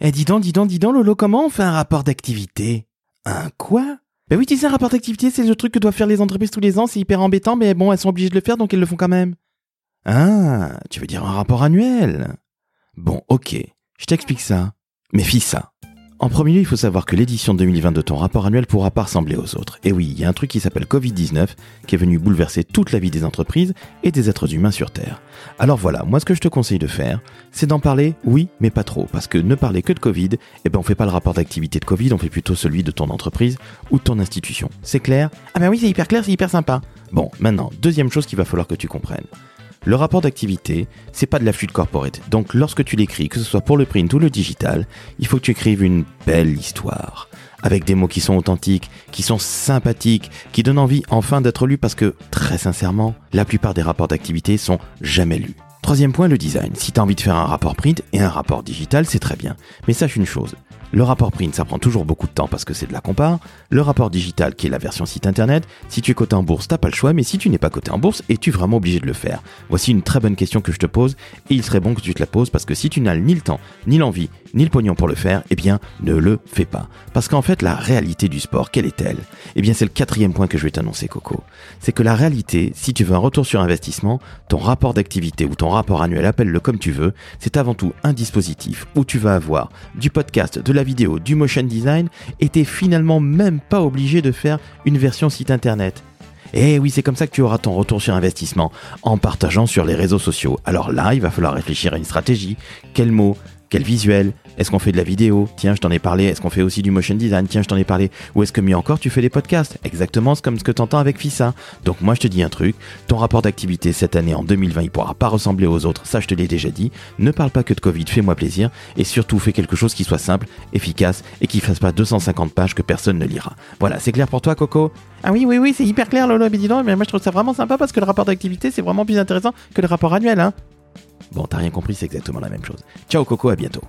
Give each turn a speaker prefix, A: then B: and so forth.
A: Eh, dis donc, dis donc, dis donc, Lolo, comment on fait un rapport d'activité? Un quoi? Ben oui, tu sais, un rapport d'activité, c'est le truc que doivent faire les entreprises tous les ans, c'est hyper embêtant, mais bon, elles sont obligées de le faire, donc elles le font quand même. Ah, tu veux dire un rapport annuel? Bon, ok, je t'explique ça. Mais ça. En premier lieu, il faut savoir que l'édition 2020 de ton rapport annuel pourra pas ressembler aux autres. Et oui, il y a un truc qui s'appelle Covid-19 qui est venu bouleverser toute la vie des entreprises et des êtres humains sur Terre. Alors voilà, moi ce que je te conseille de faire, c'est d'en parler, oui, mais pas trop, parce que ne parler que de Covid, eh ben on fait pas le rapport d'activité de Covid, on fait plutôt celui de ton entreprise ou de ton institution. C'est clair? Ah ben oui, c'est hyper clair, c'est hyper sympa. Bon, maintenant, deuxième chose qu'il va falloir que tu comprennes. Le rapport d'activité, c'est pas de la flûte corporate. Donc lorsque tu l'écris, que ce soit pour le print ou le digital, il faut que tu écrives une belle histoire. Avec des mots qui sont authentiques, qui sont sympathiques, qui donnent envie enfin d'être lus parce que, très sincèrement, la plupart des rapports d'activité sont jamais lus. Troisième point, le design. Si tu envie de faire un rapport print et un rapport digital, c'est très bien. Mais sache une chose, le rapport print, ça prend toujours beaucoup de temps parce que c'est de la compare. Le rapport digital, qui est la version site internet, si tu es coté en bourse, t'as pas le choix, mais si tu n'es pas coté en bourse, es-tu vraiment obligé de le faire? Voici une très bonne question que je te pose, et il serait bon que tu te la poses parce que si tu n'as ni le temps, ni l'envie, ni le pognon pour le faire, eh bien, ne le fais pas. Parce qu'en fait, la réalité du sport, quelle est-elle? Eh bien, c'est le quatrième point que je vais t'annoncer, Coco. C'est que la réalité, si tu veux un retour sur investissement, ton rapport d'activité ou ton rapport annuel, appelle-le comme tu veux, c'est avant tout un dispositif où tu vas avoir du podcast, de la vidéo, du motion design, et finalement même pas obligé de faire une version site internet. Et oui, c'est comme ça que tu auras ton retour sur investissement, en partageant sur les réseaux sociaux. Alors là, il va falloir réfléchir à une stratégie. Quel mot quel visuel? Est-ce qu'on fait de la vidéo? Tiens, je t'en ai parlé. Est-ce qu'on fait aussi du motion design? Tiens, je t'en ai parlé. Ou est-ce que mieux encore, tu fais des podcasts? Exactement comme ce que t'entends avec FISA. Donc moi, je te dis un truc. Ton rapport d'activité cette année en 2020, il pourra pas ressembler aux autres. Ça, je te l'ai déjà dit. Ne parle pas que de Covid. Fais-moi plaisir. Et surtout, fais quelque chose qui soit simple, efficace et qui fasse pas 250 pages que personne ne lira. Voilà, c'est clair pour toi, Coco?
B: Ah oui, oui, oui, c'est hyper clair, Lolo. Mais dis donc, mais moi, je trouve ça vraiment sympa parce que le rapport d'activité, c'est vraiment plus intéressant que le rapport annuel, hein.
A: Bon, t'as rien compris, c'est exactement la même chose. Ciao Coco, à bientôt.